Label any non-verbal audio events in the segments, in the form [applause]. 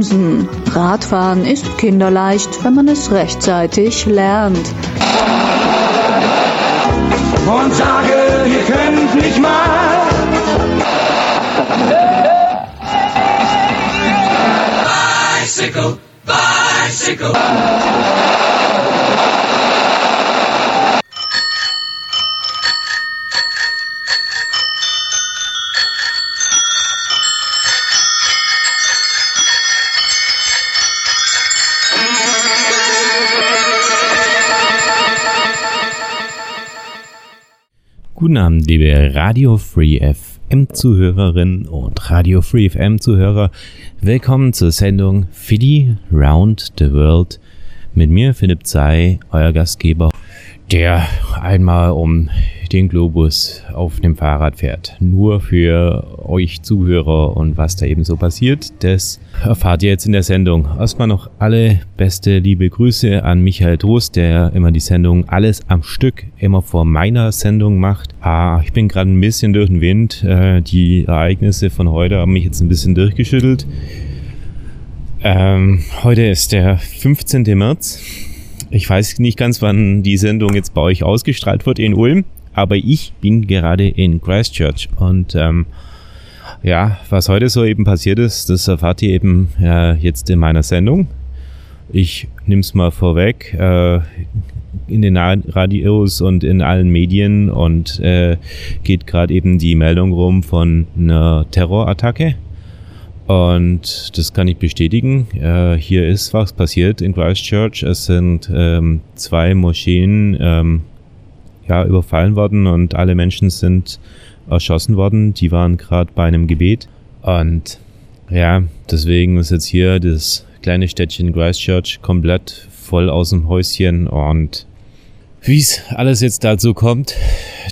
bremsen. Radfahren ist kinderleicht, wenn man es rechtzeitig lernt. Und sage, ihr könnt nicht mal. Bicycle, bicycle. Guten Abend, liebe Radio Free FM Zuhörerinnen und Radio Free FM Zuhörer. Willkommen zur Sendung Fiddy Round the World mit mir, Philipp Zei, euer Gastgeber, der einmal um den Globus auf dem Fahrrad fährt. Nur für euch Zuhörer und was da eben so passiert, das erfahrt ihr jetzt in der Sendung. Erstmal noch alle beste liebe Grüße an Michael Trost, der immer die Sendung alles am Stück immer vor meiner Sendung macht. Ah, ich bin gerade ein bisschen durch den Wind. Äh, die Ereignisse von heute haben mich jetzt ein bisschen durchgeschüttelt. Ähm, heute ist der 15. März. Ich weiß nicht ganz, wann die Sendung jetzt bei euch ausgestrahlt wird in Ulm aber ich bin gerade in Christchurch und ähm, ja, was heute so eben passiert ist, das erfahrt ihr eben äh, jetzt in meiner Sendung. Ich nehme es mal vorweg. Äh, in den Radios und in allen Medien und äh, geht gerade eben die Meldung rum von einer Terrorattacke. Und das kann ich bestätigen. Äh, hier ist was passiert in Christchurch. Es sind ähm, zwei Moscheen ähm, ja, überfallen worden und alle Menschen sind erschossen worden. Die waren gerade bei einem Gebet. Und ja, deswegen ist jetzt hier das kleine Städtchen Christchurch komplett voll aus dem Häuschen und wie es alles jetzt dazu kommt,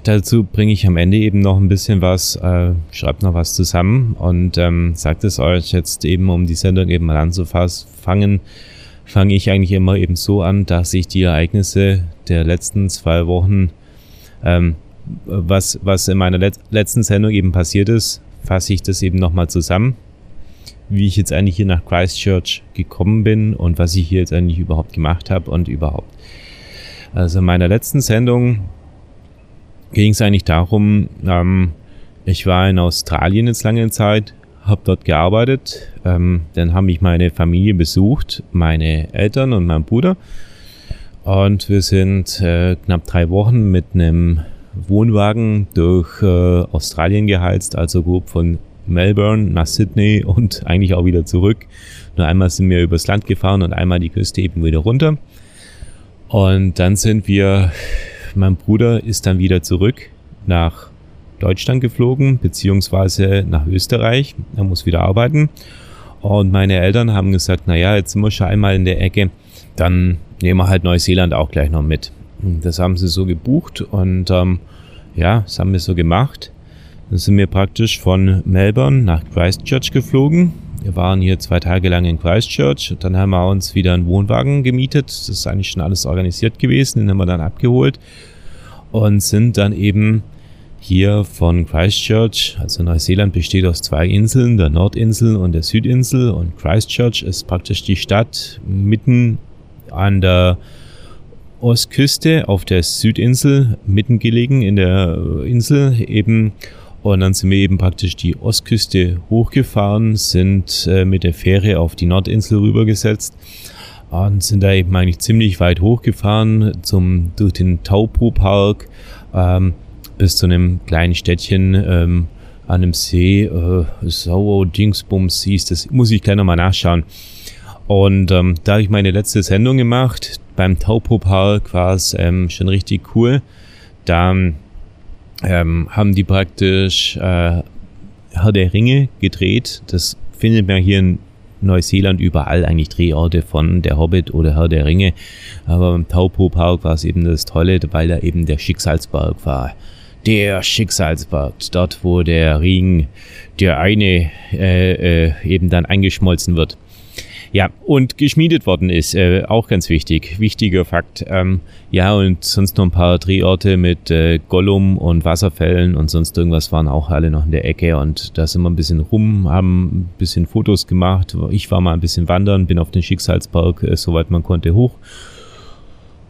dazu bringe ich am Ende eben noch ein bisschen was, äh, schreibt noch was zusammen und ähm, sagt es euch jetzt eben, um die Sendung eben mal anzufangen, fange ich eigentlich immer eben so an, dass ich die Ereignisse der letzten zwei Wochen ähm, was, was in meiner Let letzten Sendung eben passiert ist, fasse ich das eben nochmal zusammen, wie ich jetzt eigentlich hier nach Christchurch gekommen bin und was ich hier jetzt eigentlich überhaupt gemacht habe und überhaupt. Also in meiner letzten Sendung ging es eigentlich darum, ähm, ich war in Australien jetzt lange Zeit, habe dort gearbeitet, ähm, dann haben mich meine Familie besucht, meine Eltern und mein Bruder und wir sind äh, knapp drei Wochen mit einem Wohnwagen durch äh, Australien geheizt, also grob von Melbourne nach Sydney [laughs] und eigentlich auch wieder zurück. Nur einmal sind wir übers Land gefahren und einmal die Küste eben wieder runter. Und dann sind wir, mein Bruder ist dann wieder zurück nach Deutschland geflogen, beziehungsweise nach Österreich. Er muss wieder arbeiten. Und meine Eltern haben gesagt, naja, jetzt sind wir schon einmal in der Ecke, dann nehmen wir halt Neuseeland auch gleich noch mit. Das haben sie so gebucht und ähm, ja, das haben wir so gemacht. Dann sind wir praktisch von Melbourne nach Christchurch geflogen. Wir waren hier zwei Tage lang in Christchurch. Dann haben wir uns wieder einen Wohnwagen gemietet. Das ist eigentlich schon alles organisiert gewesen. Den haben wir dann abgeholt und sind dann eben hier von Christchurch, also Neuseeland besteht aus zwei Inseln, der Nordinsel und der Südinsel und Christchurch ist praktisch die Stadt mitten an der Ostküste auf der Südinsel, mitten gelegen in der Insel eben. Und dann sind wir eben praktisch die Ostküste hochgefahren, sind äh, mit der Fähre auf die Nordinsel rübergesetzt und sind da eben eigentlich ziemlich weit hochgefahren zum, durch den Taupo-Park ähm, bis zu einem kleinen Städtchen ähm, an einem See. Äh, Sauer Dingsbums hieß das, muss ich gleich nochmal nachschauen. Und ähm, da habe ich meine letzte Sendung gemacht. Beim Taupo Park war es ähm, schon richtig cool. Da ähm, haben die praktisch äh, Herr der Ringe gedreht. Das findet man hier in Neuseeland überall eigentlich Drehorte von Der Hobbit oder Herr der Ringe. Aber beim Taupo Park war es eben das Tolle, weil da eben der Schicksalsberg war. Der Schicksalsberg, dort wo der Ring, der eine äh, äh, eben dann eingeschmolzen wird. Ja, und geschmiedet worden ist, äh, auch ganz wichtig, wichtiger Fakt. Ähm, ja, und sonst noch ein paar Drehorte mit äh, Gollum und Wasserfällen und sonst irgendwas waren auch alle noch in der Ecke und da sind wir ein bisschen rum, haben ein bisschen Fotos gemacht. Ich war mal ein bisschen wandern, bin auf den Schicksalsberg, äh, soweit man konnte, hoch.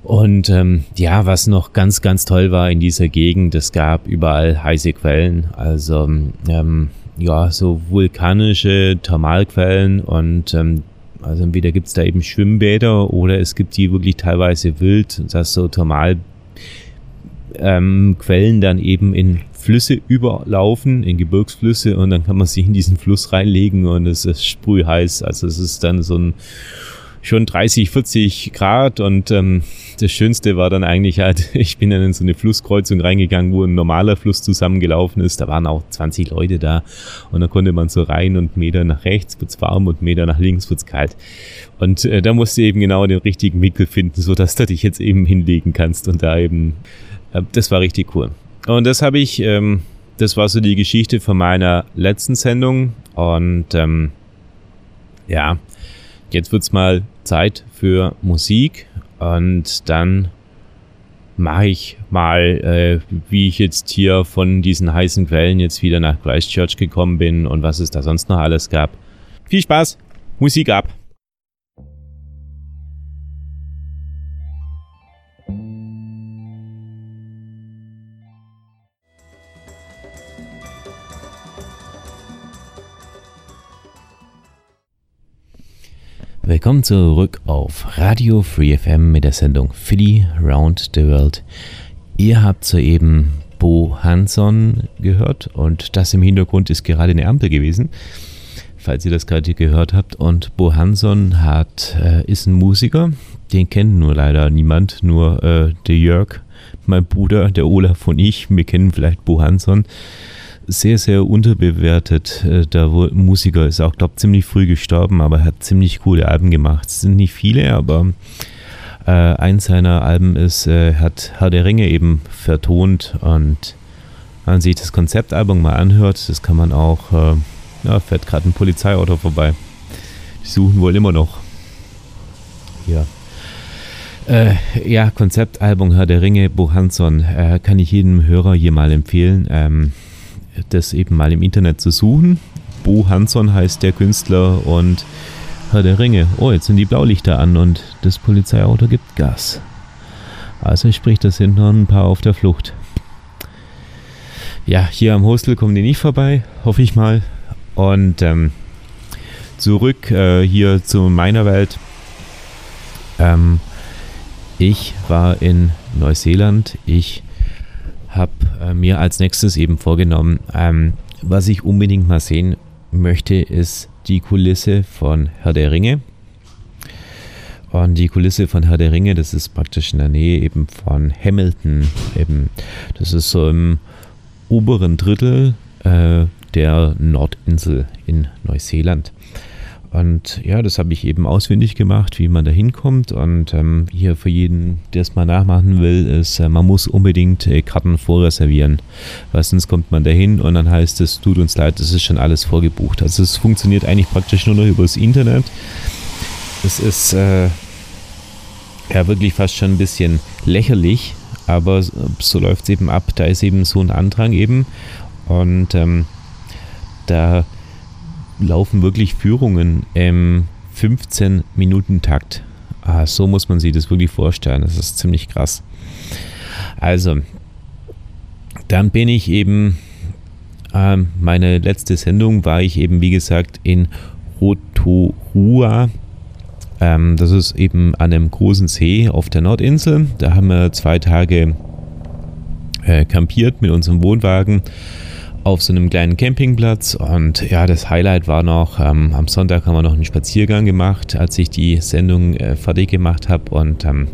Und ähm, ja, was noch ganz, ganz toll war in dieser Gegend, es gab überall heiße Quellen. Also ähm, ja, so vulkanische Thermalquellen und ähm, also entweder gibt es da eben Schwimmbäder oder es gibt die wirklich teilweise wild, dass so Thermalquellen ähm, dann eben in Flüsse überlaufen, in Gebirgsflüsse und dann kann man sich in diesen Fluss reinlegen und es ist sprühheiß. Also es ist dann so ein schon 30, 40 Grad und ähm, das Schönste war dann eigentlich halt, [laughs] ich bin dann in so eine Flusskreuzung reingegangen, wo ein normaler Fluss zusammengelaufen ist. Da waren auch 20 Leute da und da konnte man so rein und Meter nach rechts wird's warm und Meter nach links wird's kalt. Und äh, da musst du eben genau den richtigen Winkel finden, so dass du dich jetzt eben hinlegen kannst und da eben, äh, das war richtig cool. Und das habe ich, ähm, das war so die Geschichte von meiner letzten Sendung und ähm, ja, jetzt wird's mal Zeit für Musik und dann mache ich mal, äh, wie ich jetzt hier von diesen heißen Quellen jetzt wieder nach Christchurch gekommen bin und was es da sonst noch alles gab. Viel Spaß, Musik ab! Willkommen zurück auf Radio Free FM mit der Sendung Philly Round the World. Ihr habt soeben Bo Hanson gehört und das im Hintergrund ist gerade eine Ampel gewesen, falls ihr das gerade gehört habt. Und Bo Hanson hat, äh, ist ein Musiker, den kennt nur leider niemand, nur äh, der Jörg, mein Bruder, der Olaf und ich. Wir kennen vielleicht Bo Hanson sehr, sehr unterbewertet. Äh, der Musiker ist auch, glaube ich, ziemlich früh gestorben, aber hat ziemlich coole Alben gemacht. Es sind nicht viele, aber äh, eins seiner Alben ist, äh, hat Herr der Ringe eben vertont und wenn man sich das Konzeptalbum mal anhört, das kann man auch, äh, ja, fährt gerade ein Polizeiauto vorbei. Die suchen wohl immer noch. Ja. Äh, ja, Konzeptalbum Herr der Ringe, Bo Hansson, äh, kann ich jedem Hörer hier mal empfehlen. Ähm, das eben mal im Internet zu suchen. Bo Hansson heißt der Künstler und Herr der Ringe. Oh, jetzt sind die Blaulichter an und das Polizeiauto gibt Gas. Also sprich, das sind noch ein paar auf der Flucht. Ja, hier am Hostel kommen die nicht vorbei, hoffe ich mal. Und ähm, zurück äh, hier zu meiner Welt. Ähm, ich war in Neuseeland. Ich habe äh, mir als nächstes eben vorgenommen, ähm, was ich unbedingt mal sehen möchte, ist die Kulisse von Herr der Ringe. Und die Kulisse von Herr der Ringe, das ist praktisch in der Nähe eben von Hamilton. Eben, das ist so im oberen Drittel äh, der Nordinsel in Neuseeland. Und ja, das habe ich eben ausfindig gemacht, wie man da hinkommt. Und ähm, hier für jeden, der es mal nachmachen will, ist, äh, man muss unbedingt äh, Karten vorreservieren. Weil sonst kommt man da hin und dann heißt es, tut uns leid, das ist schon alles vorgebucht. Also es funktioniert eigentlich praktisch nur noch übers Internet. Es ist äh, ja wirklich fast schon ein bisschen lächerlich, aber so läuft es eben ab. Da ist eben so ein Andrang eben. Und ähm, da laufen wirklich Führungen im 15-Minuten-Takt. Ah, so muss man sich das wirklich vorstellen. Das ist ziemlich krass. Also, dann bin ich eben, äh, meine letzte Sendung war ich eben, wie gesagt, in Rotorua. Ähm, das ist eben an einem großen See auf der Nordinsel. Da haben wir zwei Tage äh, kampiert mit unserem Wohnwagen auf so einem kleinen Campingplatz und ja, das Highlight war noch, ähm, am Sonntag haben wir noch einen Spaziergang gemacht, als ich die Sendung äh, fertig gemacht habe und ähm,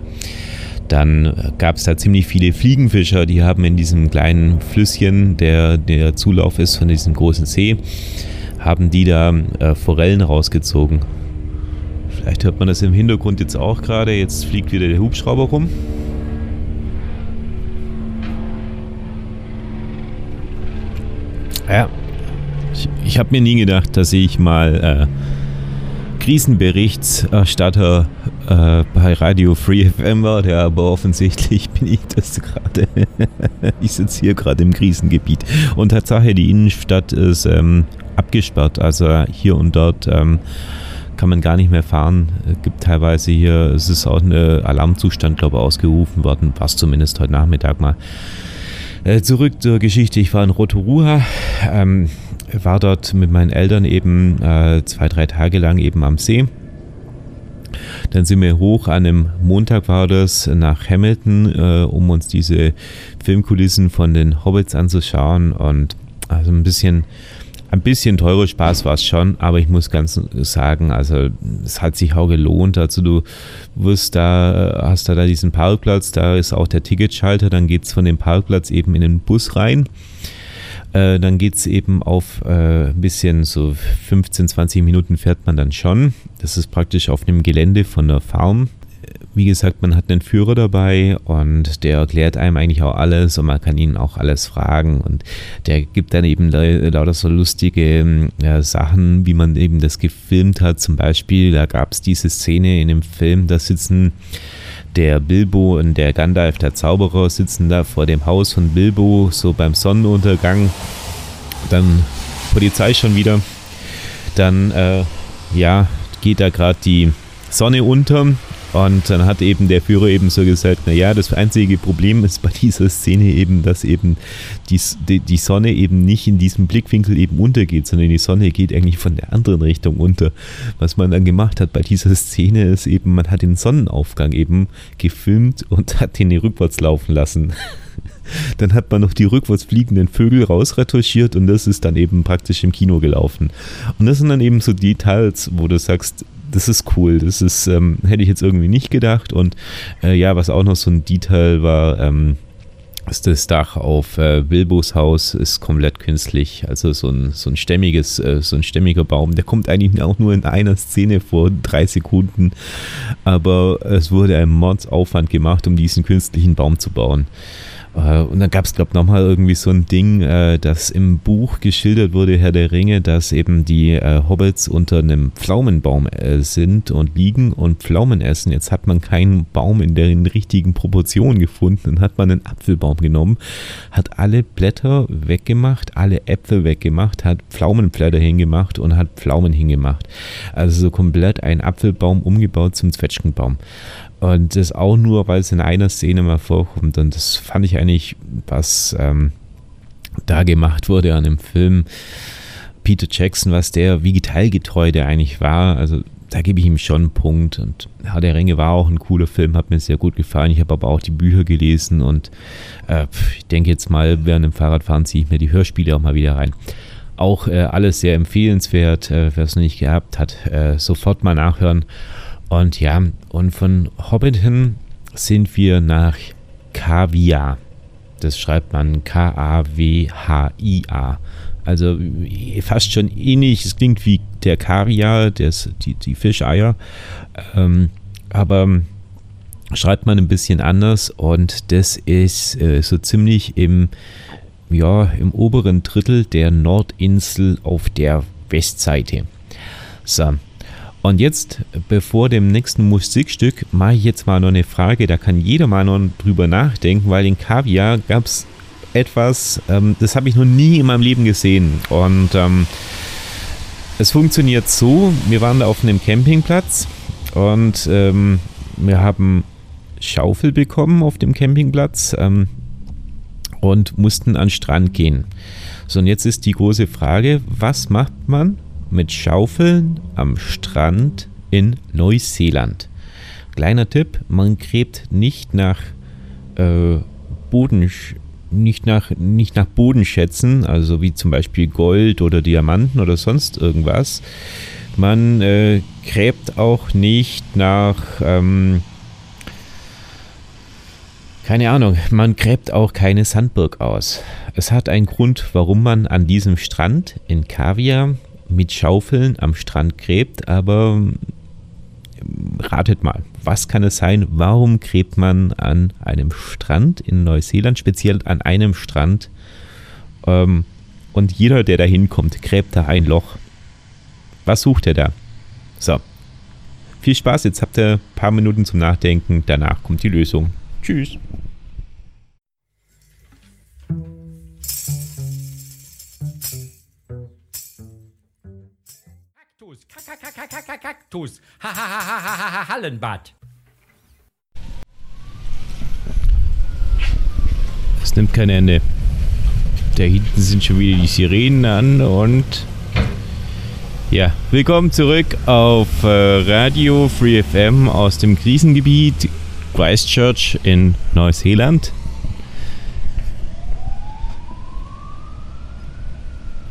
dann gab es da ziemlich viele Fliegenfischer, die haben in diesem kleinen Flüsschen, der der Zulauf ist von diesem großen See, haben die da äh, Forellen rausgezogen. Vielleicht hört man das im Hintergrund jetzt auch gerade, jetzt fliegt wieder der Hubschrauber rum. Ja, ich, ich habe mir nie gedacht, dass ich mal äh, Krisenberichterstatter äh, bei Radio Free FM war, der aber offensichtlich bin ich das gerade. [laughs] ich sitze hier gerade im Krisengebiet. Und Tatsache, die Innenstadt ist ähm, abgesperrt. Also hier und dort ähm, kann man gar nicht mehr fahren. Es gibt teilweise hier, es ist auch ein Alarmzustand, glaube ich, ausgerufen worden, was zumindest heute Nachmittag mal. Äh, zurück zur Geschichte. Ich war in Rotorua, ähm, war dort mit meinen Eltern eben äh, zwei, drei Tage lang eben am See. Dann sind wir hoch, an einem Montag war das, nach Hamilton, äh, um uns diese Filmkulissen von den Hobbits anzuschauen und also ein bisschen ein bisschen teurer Spaß war es schon, aber ich muss ganz sagen, also es hat sich auch gelohnt. Also du wirst da, hast da, da diesen Parkplatz, da ist auch der Ticketschalter, dann geht es von dem Parkplatz eben in den Bus rein. Äh, dann geht es eben auf äh, ein bisschen so 15, 20 Minuten fährt man dann schon. Das ist praktisch auf einem Gelände von der Farm wie gesagt, man hat einen Führer dabei und der erklärt einem eigentlich auch alles und man kann ihn auch alles fragen und der gibt dann eben lauter so lustige ja, Sachen, wie man eben das gefilmt hat. Zum Beispiel, da gab es diese Szene in dem Film, da sitzen der Bilbo und der Gandalf, der Zauberer, sitzen da vor dem Haus von Bilbo, so beim Sonnenuntergang. Dann Polizei schon wieder. Dann, äh, ja, geht da gerade die Sonne unter und dann hat eben der Führer eben so gesagt, naja, das einzige Problem ist bei dieser Szene eben, dass eben die, die, Sonne eben nicht in diesem Blickwinkel eben untergeht, sondern die Sonne geht eigentlich von der anderen Richtung unter. Was man dann gemacht hat bei dieser Szene ist eben, man hat den Sonnenaufgang eben gefilmt und hat den rückwärts laufen lassen. [laughs] Dann hat man noch die rückwärts fliegenden Vögel rausretuschiert und das ist dann eben praktisch im Kino gelaufen. Und das sind dann eben so Details, wo du sagst, das ist cool. Das ist, ähm, hätte ich jetzt irgendwie nicht gedacht. Und äh, ja, was auch noch so ein Detail war, ähm, ist das Dach auf äh, Bilbos Haus ist komplett künstlich. Also so ein, so ein stämmiges, äh, so ein stämmiger Baum. Der kommt eigentlich [laughs] auch nur in einer Szene vor drei Sekunden. Aber es wurde ein Mordsaufwand gemacht, um diesen künstlichen Baum zu bauen. Äh, und dann gab es, glaube ich, nochmal irgendwie so ein Ding, äh, das im Buch geschildert wurde, Herr der Ringe, dass eben die äh, Hobbits unter einem Pflaumenbaum sind und liegen und Pflaumen essen. Jetzt hat man keinen Baum in den richtigen Proportionen gefunden. Dann hat man einen Apfelbaum genommen, hat alle Blätter weggemacht, alle Äpfel weggemacht, hat Pflaumenblätter hingemacht und hat Pflaumen hingemacht. Also so komplett ein Apfelbaum umgebaut zum Zwetschgenbaum. Und das auch nur, weil es in einer Szene mal vorkommt. Und das fand ich eigentlich, was ähm, da gemacht wurde an dem Film. Peter Jackson, was der, wie detailgetreu der eigentlich war. Also da gebe ich ihm schon einen Punkt. Und Herr der Ringe war auch ein cooler Film, hat mir sehr gut gefallen. Ich habe aber auch die Bücher gelesen und äh, ich denke jetzt mal, während dem Fahrradfahren ziehe ich mir die Hörspiele auch mal wieder rein. Auch äh, alles sehr empfehlenswert. Äh, Wer es noch nicht gehabt hat, äh, sofort mal nachhören. Und ja, und von Hobbiton sind wir nach Kavia. Das schreibt man K-A-W-H-I-A. Also fast schon ähnlich. Es klingt wie der Kaviar, das, die, die Fischeier. Ähm, aber schreibt man ein bisschen anders und das ist äh, so ziemlich im, ja, im oberen Drittel der Nordinsel auf der Westseite. So, und jetzt, bevor dem nächsten Musikstück, mache ich jetzt mal noch eine Frage, da kann jeder mal noch drüber nachdenken, weil in Kaviar gab es etwas, ähm, das habe ich noch nie in meinem Leben gesehen. Und ähm, es funktioniert so, wir waren da auf einem Campingplatz und ähm, wir haben Schaufel bekommen auf dem Campingplatz ähm, und mussten an den Strand gehen. So, und jetzt ist die große Frage, was macht man, mit Schaufeln am Strand in Neuseeland. Kleiner Tipp, man gräbt nicht nach äh, Boden, nicht nach, nicht nach Bodenschätzen, also wie zum Beispiel Gold oder Diamanten oder sonst irgendwas. Man äh, gräbt auch nicht nach, ähm, keine Ahnung, man gräbt auch keine Sandburg aus. Es hat einen Grund, warum man an diesem Strand in Kaviar mit Schaufeln am Strand gräbt, aber ähm, ratet mal, was kann es sein? Warum gräbt man an einem Strand in Neuseeland, speziell an einem Strand? Ähm, und jeder, der da hinkommt, gräbt da ein Loch. Was sucht er da? So, viel Spaß. Jetzt habt ihr ein paar Minuten zum Nachdenken. Danach kommt die Lösung. Tschüss. Kaktus, Hallenbad. Es nimmt kein Ende. Da hinten sind schon wieder die Sirenen an und ja, willkommen zurück auf äh, Radio Free FM aus dem Krisengebiet Christchurch in Neuseeland.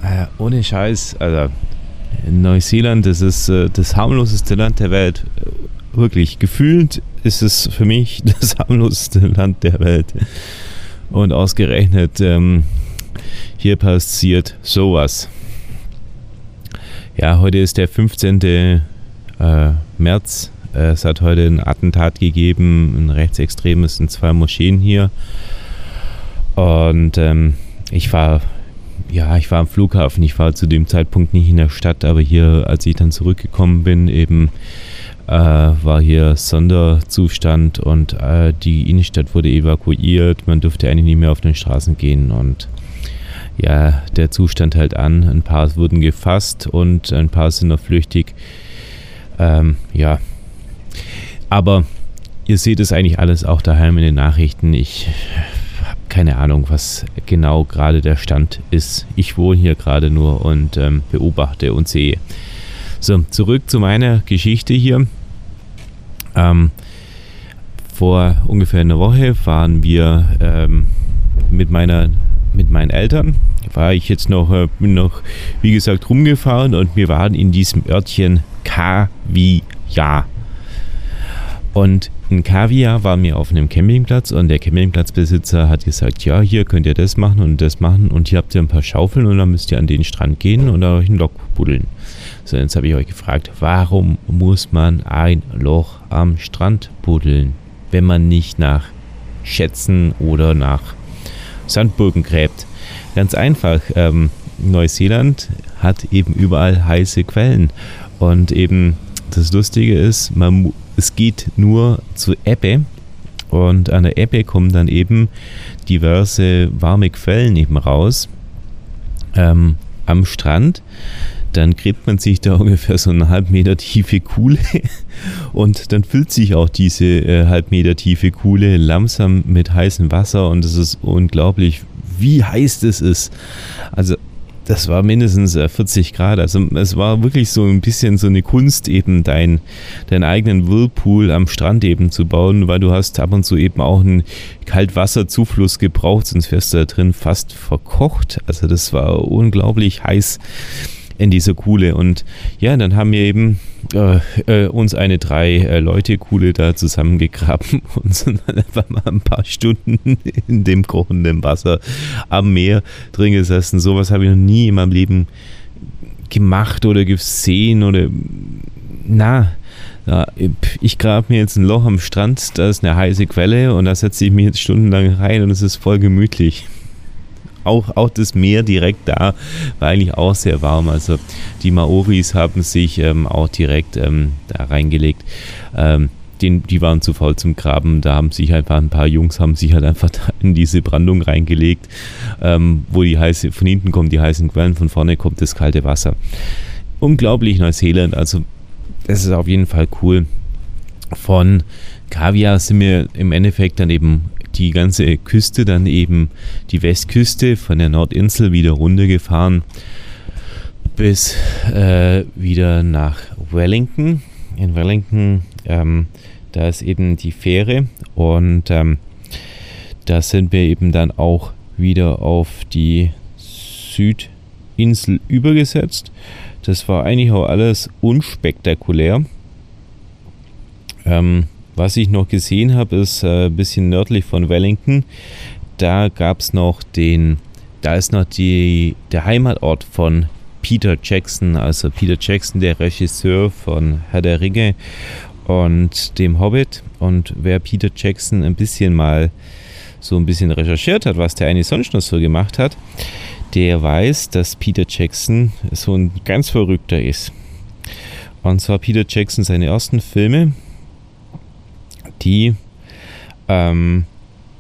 Äh, ohne Scheiß, also Neuseeland, das ist äh, das harmloseste Land der Welt. Wirklich, gefühlt ist es für mich [laughs] das harmloseste Land der Welt. Und ausgerechnet ähm, hier passiert sowas. Ja, heute ist der 15. Äh, März. Es hat heute ein Attentat gegeben, ein rechtsextremes in zwei Moscheen hier. Und ähm, ich war, ja, ich war am Flughafen. Ich war zu dem Zeitpunkt nicht in der Stadt, aber hier, als ich dann zurückgekommen bin, eben äh, war hier Sonderzustand und äh, die Innenstadt wurde evakuiert. Man durfte eigentlich nicht mehr auf den Straßen gehen und ja, der Zustand hält an. Ein paar wurden gefasst und ein paar sind noch flüchtig. Ähm, ja, aber ihr seht es eigentlich alles auch daheim in den Nachrichten. Ich keine Ahnung, was genau gerade der Stand ist. Ich wohne hier gerade nur und ähm, beobachte und sehe. So, zurück zu meiner Geschichte hier. Ähm, vor ungefähr einer Woche waren wir ähm, mit meiner mit meinen Eltern. War ich jetzt noch, äh, bin noch, wie gesagt, rumgefahren und wir waren in diesem Örtchen Kaviar. Und in Kaviar waren wir auf einem Campingplatz und der Campingplatzbesitzer hat gesagt, ja, hier könnt ihr das machen und das machen und hier habt ihr ein paar Schaufeln und dann müsst ihr an den Strand gehen und euch ein Loch buddeln. So, jetzt habe ich euch gefragt, warum muss man ein Loch am Strand buddeln, wenn man nicht nach Schätzen oder nach Sandburgen gräbt. Ganz einfach, ähm, Neuseeland hat eben überall heiße Quellen. Und eben das Lustige ist, man, es geht nur zu Ebbe. Und an der Ebbe kommen dann eben diverse warme Quellen eben raus ähm, am Strand dann gräbt man sich da [laughs] ungefähr so eine halb Meter tiefe Kuhle [laughs] und dann füllt sich auch diese äh, halb Meter tiefe Kuhle langsam mit heißem Wasser und es ist unglaublich, wie heiß das ist. Also das war mindestens 40 äh, Grad. Also es war wirklich so ein bisschen so eine Kunst, eben dein, deinen eigenen Whirlpool am Strand eben zu bauen, weil du hast ab und zu eben auch einen Kaltwasserzufluss gebraucht, sonst wärst du da drin fast verkocht. Also das war unglaublich heiß in dieser Kuhle. Und ja, dann haben wir eben äh, äh, uns eine drei äh, Leute Kuhle da zusammengegraben [laughs] und sind dann einfach mal ein paar Stunden [laughs] in dem kochenden Wasser am Meer drin gesessen. Sowas habe ich noch nie in meinem Leben gemacht oder gesehen oder na. Ja, ich grabe mir jetzt ein Loch am Strand, da ist eine heiße Quelle und da setze ich mich jetzt stundenlang rein und es ist voll gemütlich auch, auch das Meer direkt da war eigentlich auch sehr warm. Also die Maoris haben sich ähm, auch direkt ähm, da reingelegt. Ähm, den, die waren zu faul zum Graben. Da haben sich einfach ein paar Jungs haben sich halt einfach [laughs] in diese Brandung reingelegt, ähm, wo die heiße, von hinten kommen die heißen Quellen, von vorne kommt das kalte Wasser. Unglaublich Neuseeland. Also das ist auf jeden Fall cool. Von Kaviar sind wir im Endeffekt dann eben die ganze Küste, dann eben die Westküste von der Nordinsel wieder runtergefahren bis äh, wieder nach Wellington. In Wellington, ähm, da ist eben die Fähre und ähm, da sind wir eben dann auch wieder auf die Südinsel übergesetzt. Das war eigentlich auch alles unspektakulär. Ähm, was ich noch gesehen habe, ist äh, ein bisschen nördlich von Wellington. Da gab es noch den, da ist noch die, der Heimatort von Peter Jackson, also Peter Jackson, der Regisseur von Herr der Ringe und dem Hobbit. Und wer Peter Jackson ein bisschen mal so ein bisschen recherchiert hat, was der eigentlich sonst noch so gemacht hat, der weiß, dass Peter Jackson so ein ganz Verrückter ist. Und zwar Peter Jackson seine ersten Filme, die ähm,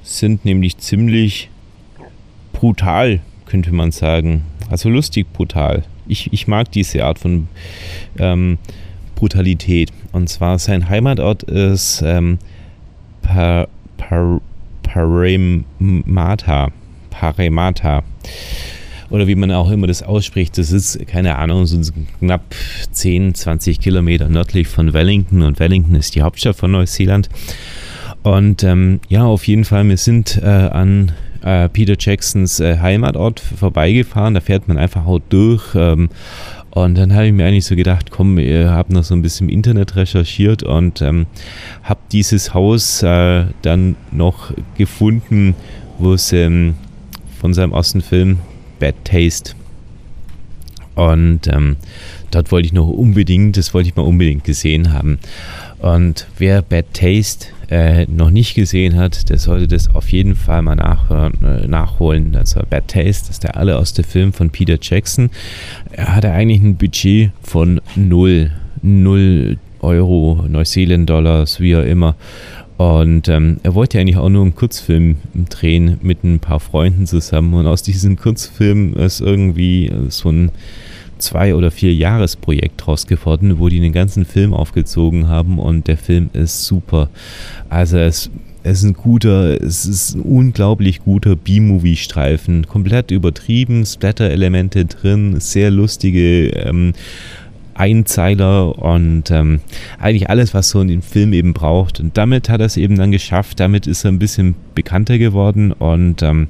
sind nämlich ziemlich brutal, könnte man sagen. Also lustig brutal. Ich, ich mag diese Art von ähm, Brutalität. Und zwar sein Heimatort ist ähm, pa, pa, Paremata. Paremata. Oder wie man auch immer das ausspricht, das ist, keine Ahnung, so knapp 10, 20 Kilometer nördlich von Wellington. Und Wellington ist die Hauptstadt von Neuseeland. Und ähm, ja, auf jeden Fall, wir sind äh, an äh, Peter Jacksons äh, Heimatort vorbeigefahren. Da fährt man einfach auch durch. Ähm, und dann habe ich mir eigentlich so gedacht, komm, ihr habt noch so ein bisschen im Internet recherchiert und ähm, habe dieses Haus äh, dann noch gefunden, wo es ähm, von seinem ersten Film Bad Taste und ähm, dort wollte ich noch unbedingt, das wollte ich mal unbedingt gesehen haben. Und wer Bad Taste äh, noch nicht gesehen hat, der sollte das auf jeden Fall mal nachhören, äh, nachholen. Also Bad Taste ist der allererste Film von Peter Jackson. Er hatte eigentlich ein Budget von null, null Euro, Neuseeland-Dollars, wie auch immer. Und ähm, er wollte eigentlich auch nur einen Kurzfilm drehen mit ein paar Freunden zusammen. Und aus diesem Kurzfilm ist irgendwie so ein zwei- oder vier Jahresprojekt draus geworden, wo die den ganzen Film aufgezogen haben und der Film ist super. Also es, es ist ein guter, es ist ein unglaublich guter B-Movie-Streifen, komplett übertrieben, Splatter-Elemente drin, sehr lustige ähm, Einzeiler und ähm, eigentlich alles, was so in dem Film eben braucht. Und damit hat er es eben dann geschafft. Damit ist er ein bisschen bekannter geworden und ähm,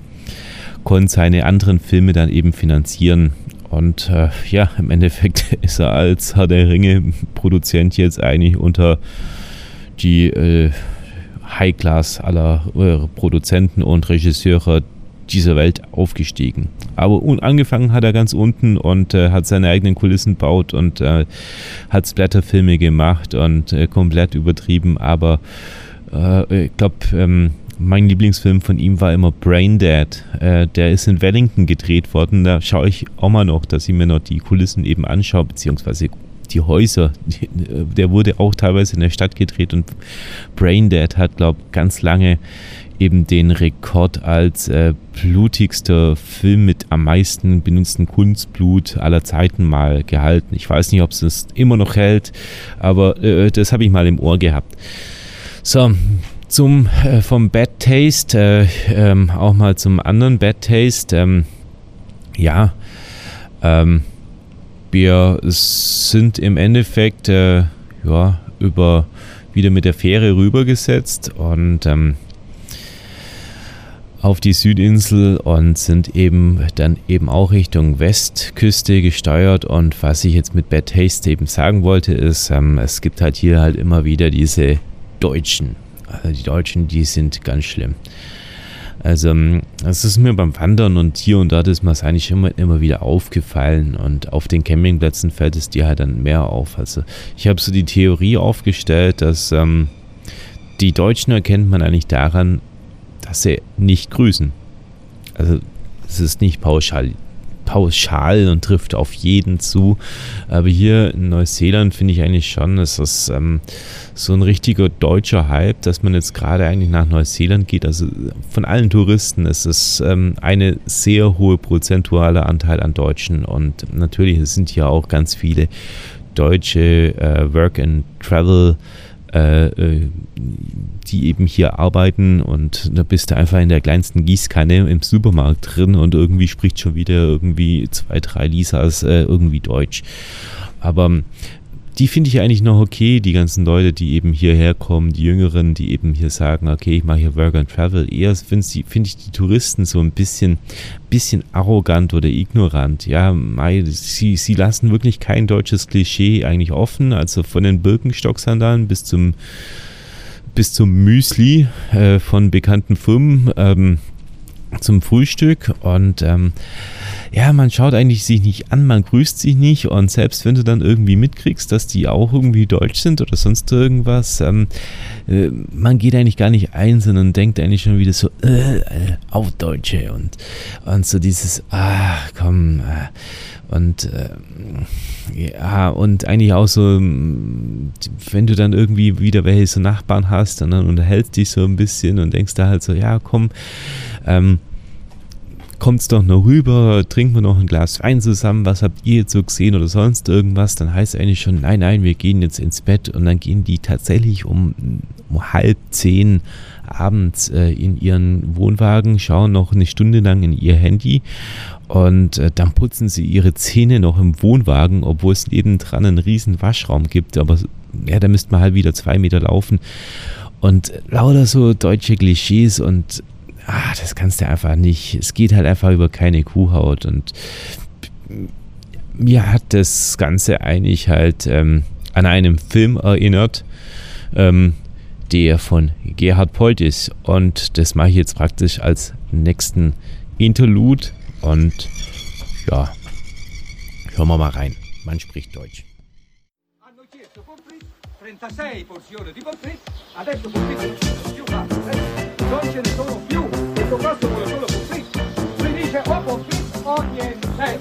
konnte seine anderen Filme dann eben finanzieren. Und äh, ja, im Endeffekt [laughs] ist er als Herr der Ringe-Produzent jetzt eigentlich unter die äh, High-Class aller äh, Produzenten und Regisseure dieser Welt aufgestiegen. Aber angefangen hat er ganz unten und äh, hat seine eigenen Kulissen baut und äh, hat Splatterfilme gemacht und äh, komplett übertrieben. Aber äh, ich glaube, ähm, mein Lieblingsfilm von ihm war immer Brain Dead. Äh, der ist in Wellington gedreht worden. Da schaue ich auch mal noch, dass ich mir noch die Kulissen eben anschaue, beziehungsweise die Häuser. [laughs] Der wurde auch teilweise in der Stadt gedreht und Brain Dead hat, glaube ich, ganz lange eben den Rekord als äh, blutigster Film mit am meisten benutzten Kunstblut aller Zeiten mal gehalten. Ich weiß nicht, ob es es immer noch hält, aber äh, das habe ich mal im Ohr gehabt. So, zum äh, vom Bad Taste, äh, ähm, auch mal zum anderen Bad Taste. Ähm, ja, ähm, wir sind im Endeffekt äh, ja, über wieder mit der Fähre rübergesetzt und ähm, auf die Südinsel und sind eben dann eben auch Richtung Westküste gesteuert. Und was ich jetzt mit Bad Taste eben sagen wollte, ist, ähm, es gibt halt hier halt immer wieder diese Deutschen also die Deutschen, die sind ganz schlimm. Also, ähm, es ist mir beim Wandern und hier und dort ist mir es eigentlich immer, immer wieder aufgefallen und auf den Campingplätzen fällt es dir halt dann mehr auf. Also, ich habe so die Theorie aufgestellt, dass ähm, die Deutschen erkennt man eigentlich daran, dass sie nicht grüßen. Also, es ist nicht pauschal pauschal und trifft auf jeden zu. Aber hier in Neuseeland finde ich eigentlich schon, dass das ähm, so ein richtiger deutscher Hype, dass man jetzt gerade eigentlich nach Neuseeland geht. Also von allen Touristen ist es ähm, eine sehr hohe prozentuale Anteil an Deutschen. Und natürlich sind hier auch ganz viele deutsche äh, Work and Travel die eben hier arbeiten und da bist du einfach in der kleinsten Gießkanne im Supermarkt drin und irgendwie spricht schon wieder irgendwie zwei, drei Lisas äh, irgendwie Deutsch. Aber die finde ich eigentlich noch okay, die ganzen Leute, die eben hierher kommen, die Jüngeren, die eben hier sagen, okay, ich mache hier Work and Travel. Eher finde find ich die Touristen so ein bisschen, bisschen arrogant oder ignorant. Ja, sie, sie lassen wirklich kein deutsches Klischee eigentlich offen. Also von den Birkenstock-Sandalen bis zum, bis zum Müsli äh, von bekannten Firmen. Ähm, zum Frühstück und ähm, ja, man schaut eigentlich sich nicht an, man grüßt sich nicht und selbst wenn du dann irgendwie mitkriegst, dass die auch irgendwie deutsch sind oder sonst irgendwas, ähm, äh, man geht eigentlich gar nicht ein, sondern denkt eigentlich schon wieder so, äh, äh, auf Deutsche und, und so dieses, ah, komm, äh, und äh, ja, und eigentlich auch so, wenn du dann irgendwie wieder welche so Nachbarn hast und dann unterhältst dich so ein bisschen und denkst da halt so, ja, komm, ähm, kommt's doch noch rüber, trinken wir noch ein Glas Wein zusammen, was habt ihr jetzt so gesehen oder sonst irgendwas, dann heißt eigentlich schon, nein, nein, wir gehen jetzt ins Bett und dann gehen die tatsächlich um, um halb zehn abends äh, in ihren Wohnwagen, schauen noch eine Stunde lang in ihr Handy und äh, dann putzen sie ihre Zähne noch im Wohnwagen, obwohl es nebendran einen riesen Waschraum gibt, aber ja, da müsste man halt wieder zwei Meter laufen. Und lauter so deutsche Klischees und ah, das kannst du einfach nicht. Es geht halt einfach über keine Kuhhaut und mir hat das Ganze eigentlich halt ähm, an einen Film erinnert, ähm, der von Gerhard Polt ist. Und das mache ich jetzt praktisch als nächsten Interlude. Und ja, hören wir mal rein. Man spricht Deutsch. 36 porzioni di pommes adesso pommes frites più non ce ne sono più, questo posto vuole solo frites. Si dice o frites o niente.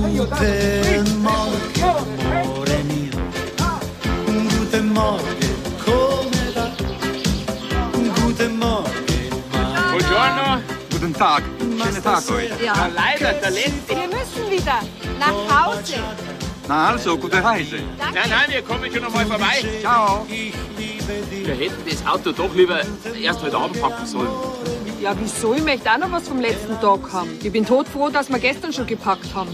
Guten Morgen, amore mio. Guten Morgen, come va? Guten Morgen, ma Buongiorno. Guten Tag, schönen Tag euch. Ja, leider, der letzte. Wir müssen wieder nach Hause. Na also, gute Reise. Nein, nein, wir kommen schon einmal vorbei. Ciao. Wir hätten das Auto doch lieber erst heute Abend packen sollen. Ja, wieso? Ich möchte auch noch was vom letzten Tag haben. Ich bin todfroh, dass wir gestern schon gepackt haben.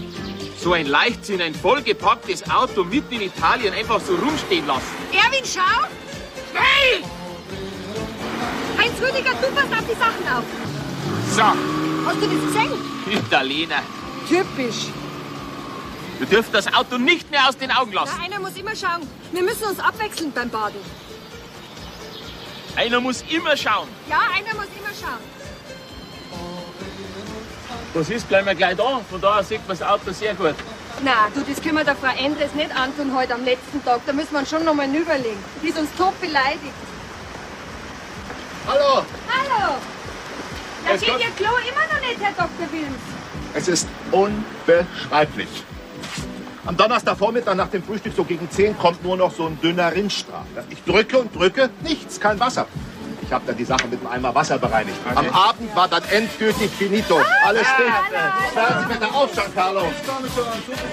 So ein Leichtsinn, ein vollgepacktes Auto mitten in Italien einfach so rumstehen lassen. Erwin, schau! Hey! Heinz Rüdiger, du passt auf die Sachen auf. So, Hast du das gesehen? [laughs] Italiener. Typisch. Du dürft das Auto nicht mehr aus den Augen lassen. einer muss immer schauen. Wir müssen uns abwechseln beim Baden. Einer muss immer schauen. Ja, einer muss immer schauen. Das ist gleich mal gleich da. Von daher sieht man das Auto sehr gut. Na, du, das können wir der Frau Endres nicht antun heute am letzten Tag. Da müssen wir uns schon noch mal überlegen. Die ist uns top beleidigt. Hallo! Hallo! Da Gott. Ihr Klo immer noch nicht, Herr Dr. Wilms. Es ist unbeschreiblich. Am Donnerstagvormittag nach dem Frühstück so gegen 10 kommt nur noch so ein dünner Rindstrahl. Ich drücke und drücke, nichts, kein Wasser. Ich habe dann die Sache mit einem Eimer Wasser bereinigt. Am Abend war dann endgültig finito. Alles dicht. Hören Sie bitte auf, Giancarlo.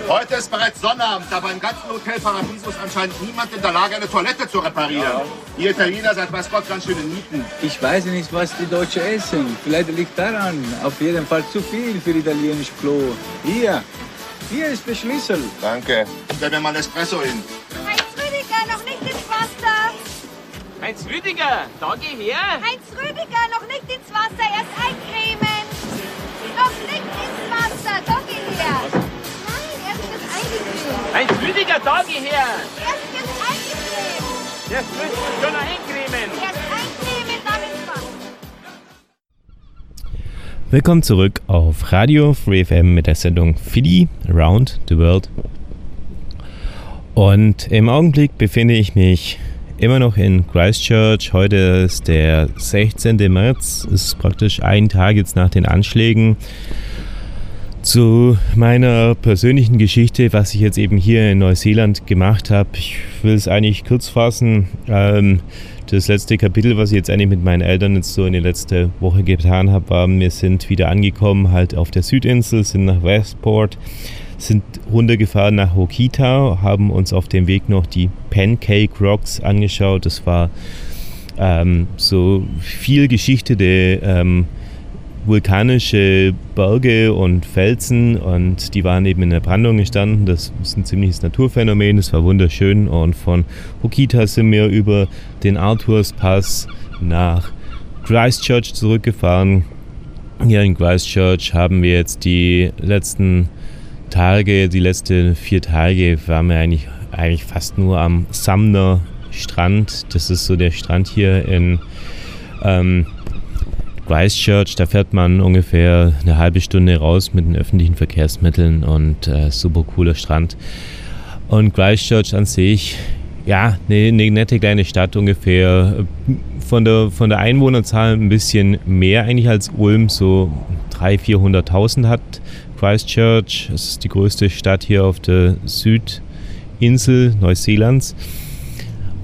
Heute ist bereits Sonnabend, aber im ganzen Hotel Paradiso ist anscheinend niemand in der Lage, eine Toilette zu reparieren. Ihr Italiener seid weiß Gott ganz schöne Nieten. Ich weiß nicht, was die Deutschen essen. Vielleicht liegt daran. Auf jeden Fall zu viel für italienisch Klo. Hier, hier ist der Schlüssel. Danke. Stell mir mal Espresso hin. Heinz Rüdiger, noch nicht ins Wasser. Heinz Rüdiger, da geh her. Heinz Rüdiger, noch nicht ins Wasser, erst eincremen. Noch nicht ins Wasser, da geh her. Nein, erst wird eingecremt. Heinz Rüdiger, da geh her. Erst wird eingecremt. Jetzt müssen wir schon noch eincremen. Erst Willkommen zurück auf Radio Free FM mit der Sendung Philly Around the World. Und im Augenblick befinde ich mich immer noch in Christchurch. Heute ist der 16. März, ist praktisch ein Tag jetzt nach den Anschlägen. Zu meiner persönlichen Geschichte, was ich jetzt eben hier in Neuseeland gemacht habe. Ich will es eigentlich kurz fassen. Ähm, das letzte Kapitel, was ich jetzt eigentlich mit meinen Eltern jetzt so in der letzten Woche getan habe, war, wir sind wieder angekommen halt auf der Südinsel, sind nach Westport, sind runtergefahren nach Hokita, haben uns auf dem Weg noch die Pancake Rocks angeschaut. Das war ähm, so viel Geschichte der ähm, vulkanische Berge und Felsen und die waren eben in der Brandung gestanden. Das ist ein ziemliches Naturphänomen, das war wunderschön und von Hokita sind wir über den Arthurs Pass nach Christchurch zurückgefahren. Hier in Christchurch haben wir jetzt die letzten Tage, die letzten vier Tage waren wir eigentlich, eigentlich fast nur am Sumner Strand. Das ist so der Strand hier in ähm, Christchurch, da fährt man ungefähr eine halbe Stunde raus mit den öffentlichen Verkehrsmitteln und äh, super cooler Strand. Und Christchurch an sich, ja, eine, eine nette kleine Stadt ungefähr. Von der, von der Einwohnerzahl ein bisschen mehr eigentlich als Ulm, so 300.000, 400.000 hat Christchurch. Das ist die größte Stadt hier auf der Südinsel Neuseelands.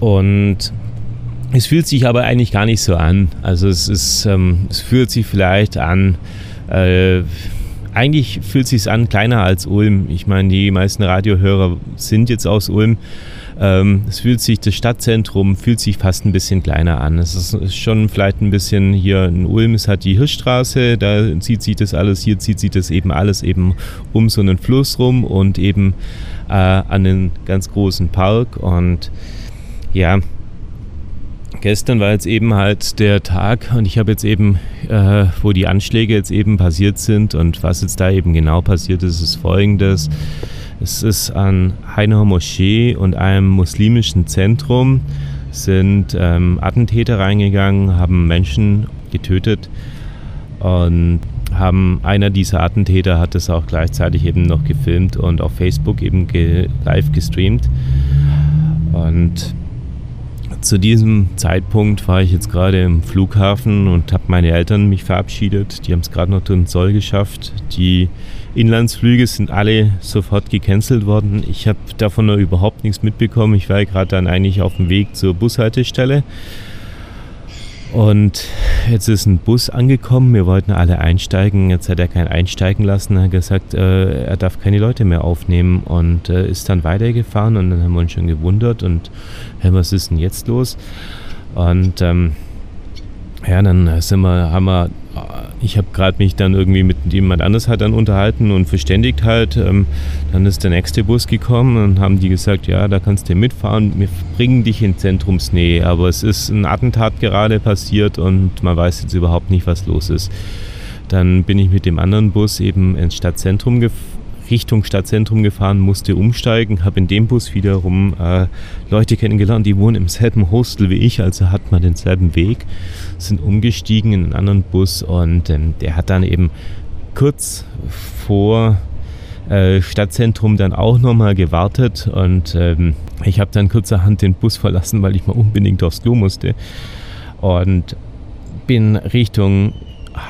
Und es fühlt sich aber eigentlich gar nicht so an. Also es, ist, ähm, es fühlt sich vielleicht an, äh, eigentlich fühlt es sich an kleiner als Ulm. Ich meine, die meisten Radiohörer sind jetzt aus Ulm. Ähm, es fühlt sich, das Stadtzentrum fühlt sich fast ein bisschen kleiner an. Es ist schon vielleicht ein bisschen hier in Ulm, es hat die Hirschstraße, da zieht sich das alles, hier zieht sich das eben alles eben um so einen Fluss rum und eben äh, an einen ganz großen Park und ja, gestern war jetzt eben halt der Tag und ich habe jetzt eben, äh, wo die Anschläge jetzt eben passiert sind und was jetzt da eben genau passiert ist, ist folgendes. Es ist an einer Moschee und einem muslimischen Zentrum sind ähm, Attentäter reingegangen, haben Menschen getötet und haben einer dieser Attentäter hat es auch gleichzeitig eben noch gefilmt und auf Facebook eben ge live gestreamt und zu diesem Zeitpunkt war ich jetzt gerade im Flughafen und habe meine Eltern mich verabschiedet. Die haben es gerade noch den Zoll geschafft. Die Inlandsflüge sind alle sofort gecancelt worden. Ich habe davon noch überhaupt nichts mitbekommen. Ich war gerade dann eigentlich auf dem Weg zur Bushaltestelle. Und jetzt ist ein Bus angekommen, wir wollten alle einsteigen. Jetzt hat er keinen einsteigen lassen, er hat gesagt, äh, er darf keine Leute mehr aufnehmen und äh, ist dann weitergefahren und dann haben wir uns schon gewundert und hey, was ist denn jetzt los? Und ähm, ja, dann sind wir, haben wir ich habe gerade mich dann irgendwie mit jemand anders halt dann unterhalten und verständigt halt. Ähm, dann ist der nächste Bus gekommen und haben die gesagt, ja, da kannst du mitfahren, wir bringen dich in Zentrumsnähe. Aber es ist ein Attentat gerade passiert und man weiß jetzt überhaupt nicht, was los ist. Dann bin ich mit dem anderen Bus eben ins Stadtzentrum gefahren Richtung Stadtzentrum gefahren, musste umsteigen, habe in dem Bus wiederum äh, Leute kennengelernt, die wohnen im selben Hostel wie ich, also hat man denselben Weg, sind umgestiegen in einen anderen Bus und ähm, der hat dann eben kurz vor äh, Stadtzentrum dann auch nochmal gewartet und ähm, ich habe dann kurzerhand den Bus verlassen, weil ich mal unbedingt aufs Klo musste und bin Richtung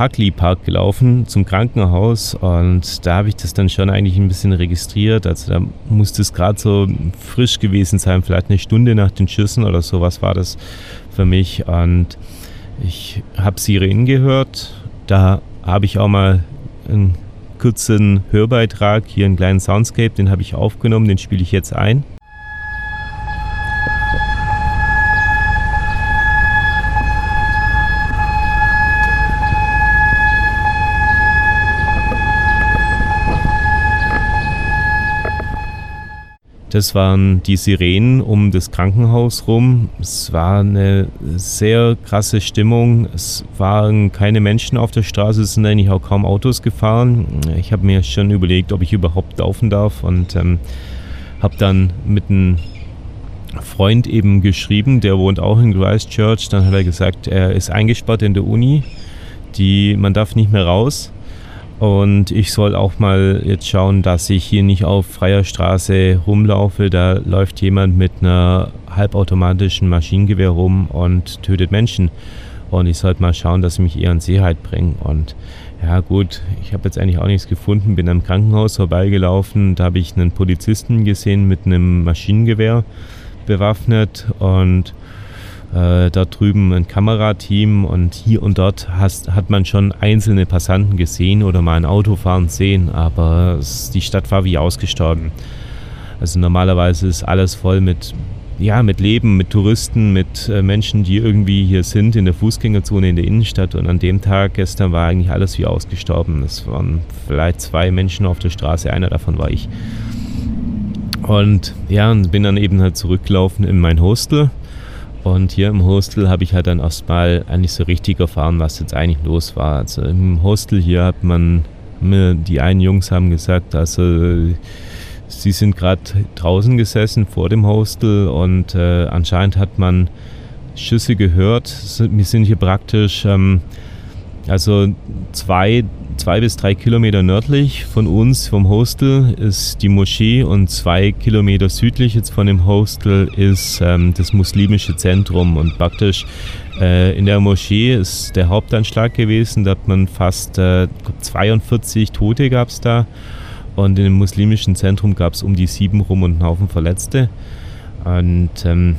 Huckley Park gelaufen zum Krankenhaus und da habe ich das dann schon eigentlich ein bisschen registriert. Also da musste es gerade so frisch gewesen sein, vielleicht eine Stunde nach den Schüssen oder sowas war das für mich. Und ich habe Sirenen gehört. Da habe ich auch mal einen kurzen Hörbeitrag, hier einen kleinen Soundscape, den habe ich aufgenommen, den spiele ich jetzt ein. Das waren die Sirenen um das Krankenhaus rum. Es war eine sehr krasse Stimmung. Es waren keine Menschen auf der Straße, es sind eigentlich auch kaum Autos gefahren. Ich habe mir schon überlegt, ob ich überhaupt laufen darf und ähm, habe dann mit einem Freund eben geschrieben, der wohnt auch in Christchurch. Dann hat er gesagt, er ist eingesperrt in der Uni. Die, man darf nicht mehr raus. Und ich soll auch mal jetzt schauen, dass ich hier nicht auf freier Straße rumlaufe. Da läuft jemand mit einer halbautomatischen Maschinengewehr rum und tötet Menschen. Und ich sollte mal schauen, dass ich mich eher in Sicherheit bringe. Und ja gut, ich habe jetzt eigentlich auch nichts gefunden, bin am Krankenhaus vorbeigelaufen. Da habe ich einen Polizisten gesehen mit einem Maschinengewehr bewaffnet und äh, da drüben ein Kamerateam und hier und dort hast, hat man schon einzelne Passanten gesehen oder mal ein Auto fahren sehen, aber die Stadt war wie ausgestorben. Also normalerweise ist alles voll mit, ja, mit Leben, mit Touristen, mit äh, Menschen, die irgendwie hier sind in der Fußgängerzone in der Innenstadt und an dem Tag gestern war eigentlich alles wie ausgestorben. Es waren vielleicht zwei Menschen auf der Straße, einer davon war ich. Und ja, und bin dann eben halt zurückgelaufen in mein Hostel und hier im Hostel habe ich halt dann erstmal eigentlich so richtig erfahren, was jetzt eigentlich los war. Also im Hostel hier hat man, die einen Jungs haben gesagt, also sie sind gerade draußen gesessen vor dem Hostel und äh, anscheinend hat man Schüsse gehört. Wir sind hier praktisch ähm, Also zwei, zwei bis drei Kilometer nördlich von uns, vom Hostel, ist die Moschee und zwei Kilometer südlich jetzt von dem Hostel ist ähm, das muslimische Zentrum. Und praktisch äh, in der Moschee ist der Hauptanschlag gewesen. Da hat man fast äh, 42 Tote gab es da. Und in dem muslimischen Zentrum gab es um die sieben rum und einen Haufen Verletzte. Und ähm,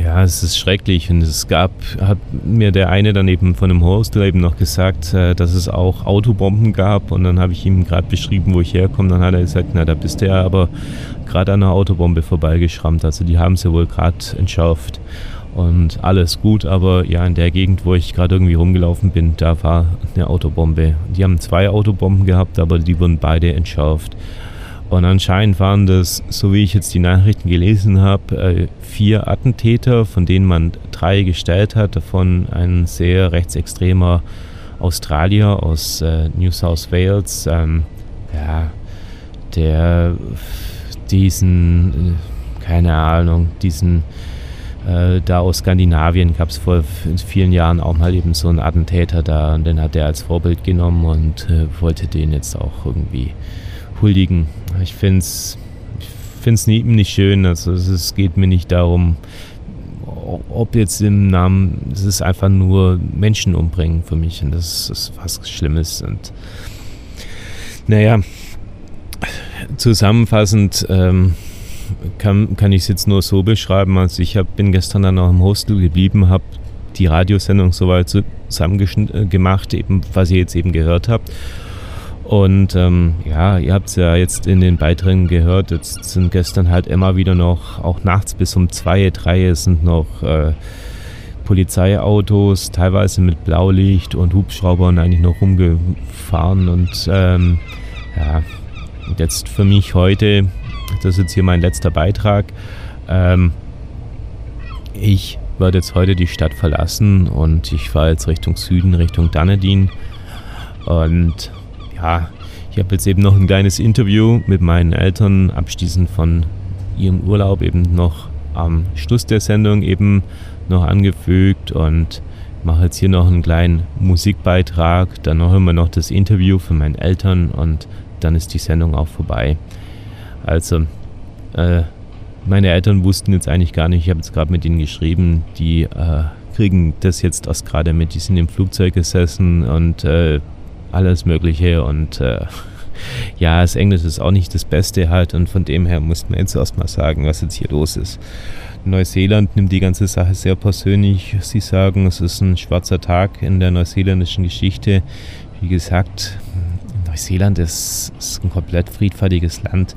ja, es ist schrecklich. Und es gab, hat mir der eine dann eben von dem Hostel eben noch gesagt, äh, dass es auch Autobomben gab. Und dann habe ich ihm gerade beschrieben, wo ich herkomme. Dann hat er gesagt, na, da bist du ja aber gerade an einer Autobombe vorbeigeschrammt. Also die haben sie wohl gerade entschärft. Und alles gut, aber ja, in der Gegend, wo ich gerade irgendwie rumgelaufen bin, da war eine Autobombe. Die haben zwei Autobomben gehabt, aber die wurden beide entschärft. Und anscheinend waren das, so wie ich jetzt die Nachrichten gelesen habe, äh, vier Attentäter, von denen man drei gestellt hat, davon ein sehr rechtsextremer Australier aus äh, New South Wales, ähm, ja, der diesen, äh, keine Ahnung, diesen da aus Skandinavien gab es vor vielen Jahren auch mal eben so einen Attentäter da. Und den hat er als Vorbild genommen und äh, wollte den jetzt auch irgendwie huldigen. Ich finde es find's nie, nicht schön, also es geht mir nicht darum, ob jetzt im Namen, es ist einfach nur Menschen umbringen für mich und das ist was Schlimmes und naja, zusammenfassend ähm, kann, kann ich es jetzt nur so beschreiben. Also ich hab, bin gestern dann noch im Hostel geblieben, habe die Radiosendung soweit zusammen gemacht, eben was ihr jetzt eben gehört habt. Und ähm, ja, ihr habt es ja jetzt in den Beiträgen gehört, jetzt sind gestern halt immer wieder noch, auch nachts bis um zwei, drei sind noch äh, Polizeiautos, teilweise mit Blaulicht und Hubschraubern eigentlich noch rumgefahren. Und ähm, ja, jetzt für mich heute das ist jetzt hier mein letzter Beitrag. Ähm, ich werde jetzt heute die Stadt verlassen und ich fahre jetzt Richtung Süden, Richtung Dunedin. Und ja, ich habe jetzt eben noch ein kleines Interview mit meinen Eltern abschließend von ihrem Urlaub eben noch am Schluss der Sendung eben noch angefügt und mache jetzt hier noch einen kleinen Musikbeitrag. Dann hören wir noch das Interview von meinen Eltern und dann ist die Sendung auch vorbei. Also, äh, meine Eltern wussten jetzt eigentlich gar nicht, ich habe jetzt gerade mit ihnen geschrieben, die äh, kriegen das jetzt erst gerade mit, die sind im Flugzeug gesessen und äh, alles Mögliche und äh, ja, das Englisch ist auch nicht das Beste halt und von dem her muss man jetzt erstmal sagen, was jetzt hier los ist. Neuseeland nimmt die ganze Sache sehr persönlich. Sie sagen, es ist ein schwarzer Tag in der neuseeländischen Geschichte. Wie gesagt, Neuseeland ist, ist, ein komplett friedfertiges Land.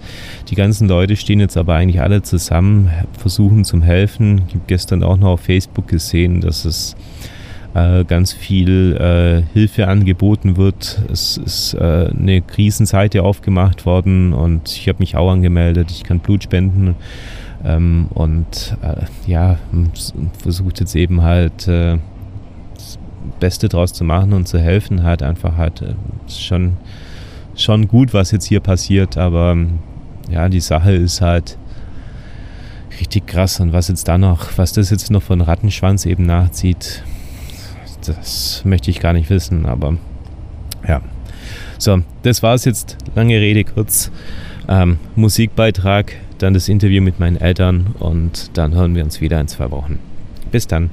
Die ganzen Leute stehen jetzt aber eigentlich alle zusammen, versuchen zum Helfen. Ich habe gestern auch noch auf Facebook gesehen, dass es ganz viel äh, Hilfe angeboten wird. Es ist äh, eine Krisenseite aufgemacht worden und ich habe mich auch angemeldet. Ich kann Blut spenden. Ähm, und äh, ja, versucht jetzt eben halt äh, das Beste draus zu machen und zu helfen, halt einfach halt äh, schon schon gut, was jetzt hier passiert, aber ähm, ja, die Sache ist halt richtig krass und was jetzt da noch, was das jetzt noch von Rattenschwanz eben nachzieht, das möchte ich gar nicht wissen, aber ja. So, das war es jetzt. Lange Rede, kurz. Ähm, Musikbeitrag, dann das Interview mit meinen Eltern und dann hören wir uns wieder in zwei Wochen. Bis dann.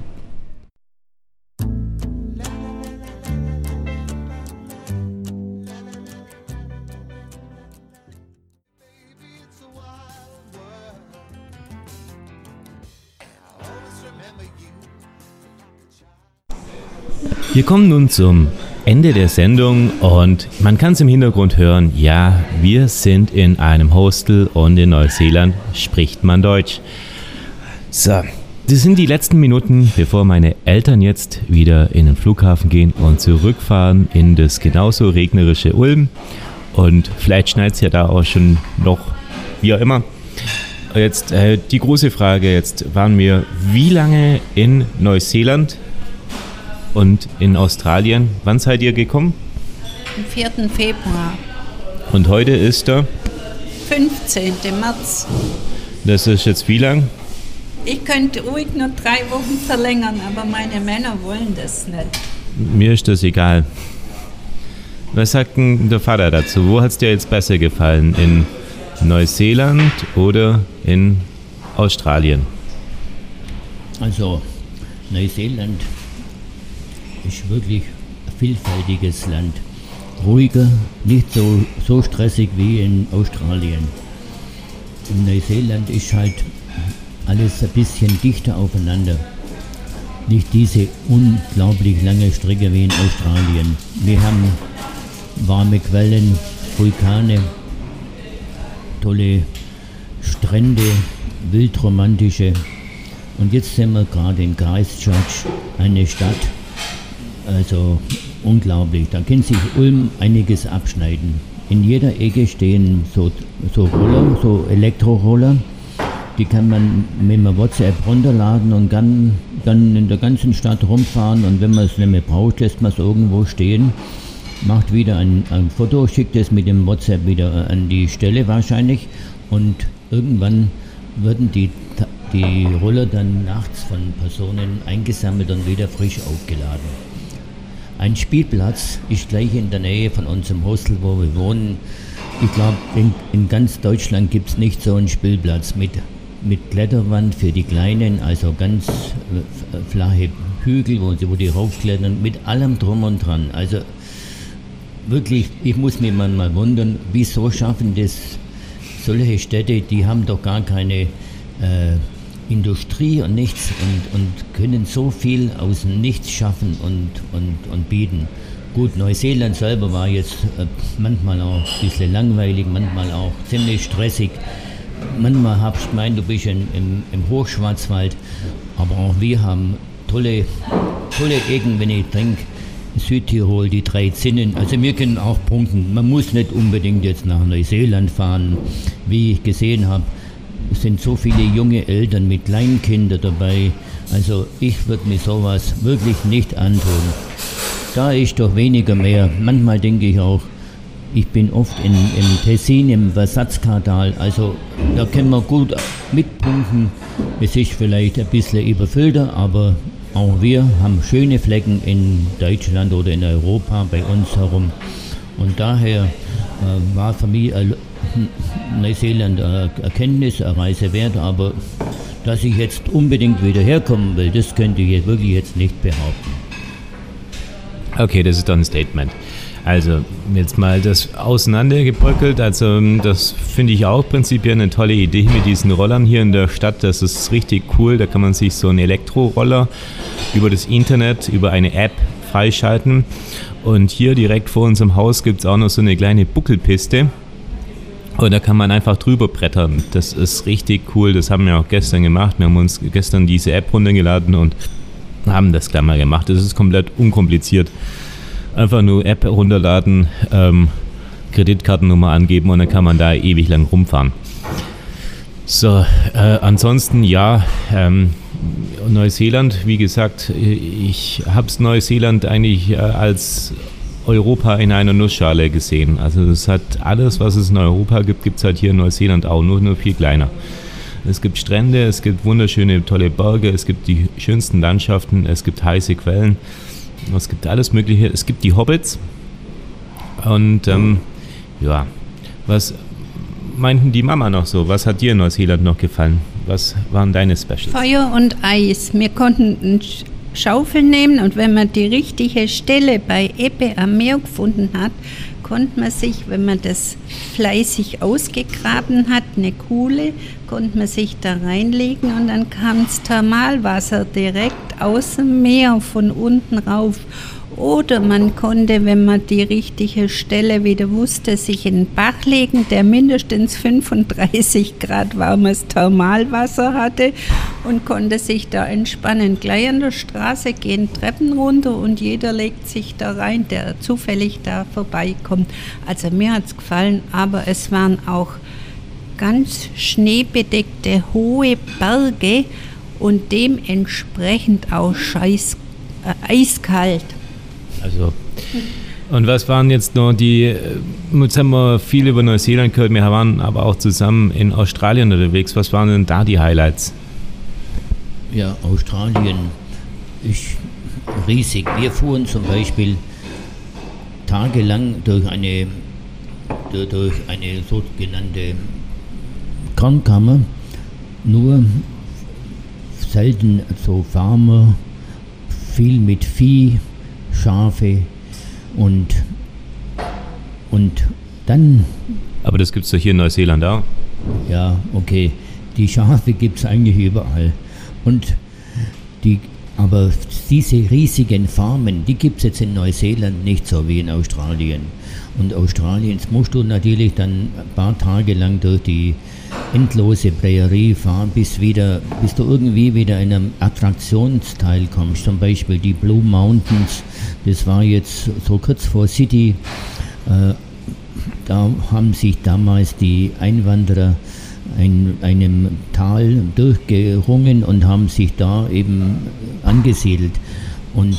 Wir kommen nun zum Ende der Sendung und man kann es im Hintergrund hören, ja, wir sind in einem Hostel und in Neuseeland spricht man Deutsch. So, das sind die letzten Minuten, bevor meine Eltern jetzt wieder in den Flughafen gehen und zurückfahren in das genauso regnerische Ulm. Und vielleicht schneit es ja da auch schon noch, wie auch immer. Jetzt äh, die große Frage, jetzt waren wir wie lange in Neuseeland? Und in Australien, wann seid ihr gekommen? Am 4. Februar. Und heute ist der? 15. März. Das ist jetzt wie lang? Ich könnte ruhig nur drei Wochen verlängern, aber meine Männer wollen das nicht. mir ist das egal. Was sagt denn der Vater dazu? Wo hat es dir jetzt besser gefallen? In Neuseeland oder in Australien? Also, Neuseeland ist wirklich ein vielfältiges Land. Ruhiger, nicht so, so stressig wie in Australien. In Neuseeland ist halt alles ein bisschen dichter aufeinander. Nicht diese unglaublich lange Strecke wie in Australien. Wir haben warme Quellen, Vulkane, tolle Strände, wildromantische. Und jetzt sind wir gerade in Christchurch, eine Stadt, also unglaublich. Da kann sich Ulm einiges abschneiden. In jeder Ecke stehen so, so Roller, so Elektroroller. Die kann man mit einem WhatsApp runterladen und kann dann in der ganzen Stadt rumfahren. Und wenn man es nicht mehr braucht, lässt man es irgendwo stehen, macht wieder ein, ein Foto, schickt es mit dem WhatsApp wieder an die Stelle wahrscheinlich. Und irgendwann würden die, die Roller dann nachts von Personen eingesammelt und wieder frisch aufgeladen. Ein Spielplatz ist gleich in der Nähe von unserem Hostel, wo wir wohnen. Ich glaube, in, in, ganz Deutschland gibt es nicht so einen Spielplatz mit, mit Kletterwand für die Kleinen, also ganz äh, flache Hügel, wo, sie, wo die raufklettern, mit allem drum und dran. Also wirklich, ich muss mich manchmal wundern, wieso schaffen das solche Städte, die haben doch gar keine äh, Industrie und nichts und, und können so viel aus dem Nichts schaffen und, und, und bieten. Gut, Neuseeland selber war jetzt äh, manchmal auch ein bisschen langweilig, manchmal auch ziemlich stressig. Manchmal habe ich gemeint, du bist in, im, im Hochschwarzwald, aber auch wir haben tolle, tolle Ecken, wenn ich denke, Südtirol, die drei Zinnen. Also wir können auch punkten. Man muss nicht unbedingt jetzt nach Neuseeland fahren, wie ich gesehen habe sind so viele junge Eltern mit Kleinkindern dabei. Also ich würde mir sowas wirklich nicht antun. Da ist doch weniger mehr. Manchmal denke ich auch, ich bin oft in, im Tessin, im Versatzkartal, also da können wir gut mitpunkten. Es ist vielleicht ein bisschen überfüllter, aber auch wir haben schöne Flecken in Deutschland oder in Europa bei uns herum. Und daher äh, war für mich Neuseeland Erkenntnis, eine Reise wert, aber dass ich jetzt unbedingt wieder herkommen will, das könnte ich jetzt wirklich jetzt nicht behaupten. Okay, das ist doch ein Statement. Also, jetzt mal das auseinandergebröckelt. Also, das finde ich auch prinzipiell eine tolle Idee mit diesen Rollern hier in der Stadt. Das ist richtig cool. Da kann man sich so einen Elektroroller über das Internet, über eine App freischalten. Und hier direkt vor unserem Haus gibt es auch noch so eine kleine Buckelpiste. Und da kann man einfach drüber brettern. Das ist richtig cool. Das haben wir auch gestern gemacht. Wir haben uns gestern diese App runtergeladen und haben das gleich mal gemacht. Das ist komplett unkompliziert. Einfach nur App runterladen, ähm, Kreditkartennummer angeben und dann kann man da ewig lang rumfahren. So, äh, ansonsten ja, ähm, Neuseeland, wie gesagt, ich habe Neuseeland eigentlich äh, als Europa in einer Nussschale gesehen. Also es hat alles, was es in Europa gibt, gibt es halt hier in Neuseeland auch, nur, nur viel kleiner. Es gibt Strände, es gibt wunderschöne, tolle Berge, es gibt die schönsten Landschaften, es gibt heiße Quellen, es gibt alles Mögliche. Es gibt die Hobbits. Und ähm, ja, was meinten die Mama noch so? Was hat dir in Neuseeland noch gefallen? Was waren deine Specials? Feuer und Eis. Wir konnten Schaufel nehmen und wenn man die richtige Stelle bei Ebbe am Meer gefunden hat, konnte man sich, wenn man das fleißig ausgegraben hat, eine Kuhle, konnte man sich da reinlegen und dann kam das Thermalwasser direkt aus dem Meer von unten rauf. Oder man konnte, wenn man die richtige Stelle wieder wusste, sich in den Bach legen, der mindestens 35 Grad warmes Thermalwasser hatte und konnte sich da entspannen. Gleich an der Straße gehen Treppen runter und jeder legt sich da rein, der zufällig da vorbeikommt. Also mir hat es gefallen, aber es waren auch ganz schneebedeckte hohe Berge und dementsprechend auch scheiß, äh, eiskalt. Also, und was waren jetzt noch die, äh, jetzt haben wir viel über Neuseeland gehört, wir waren aber auch zusammen in Australien unterwegs. Was waren denn da die Highlights? Ja, Australien. ist riesig. Wir fuhren zum Beispiel tagelang durch eine, durch- durch eine sogenannte Kornkammer, nur selten so Farmer, viel mit Vieh, Schafe und, und dann Aber das gibt's doch hier in Neuseeland auch. ja, okay. Die Schafe gibt es eigentlich überall. Und die, aber diese riesigen Farmen, die gibt es jetzt in Neuseeland nicht so wie in Australien. Und Australiens musst du natürlich dann ein paar Tage lang durch die endlose Prärie fahren, bis, wieder, bis du irgendwie wieder in einem Attraktionsteil kommst. Zum Beispiel die Blue Mountains, das war jetzt so kurz vor City. Äh, da haben sich damals die Einwanderer in einem Tal durchgerungen und haben sich da eben angesiedelt. Und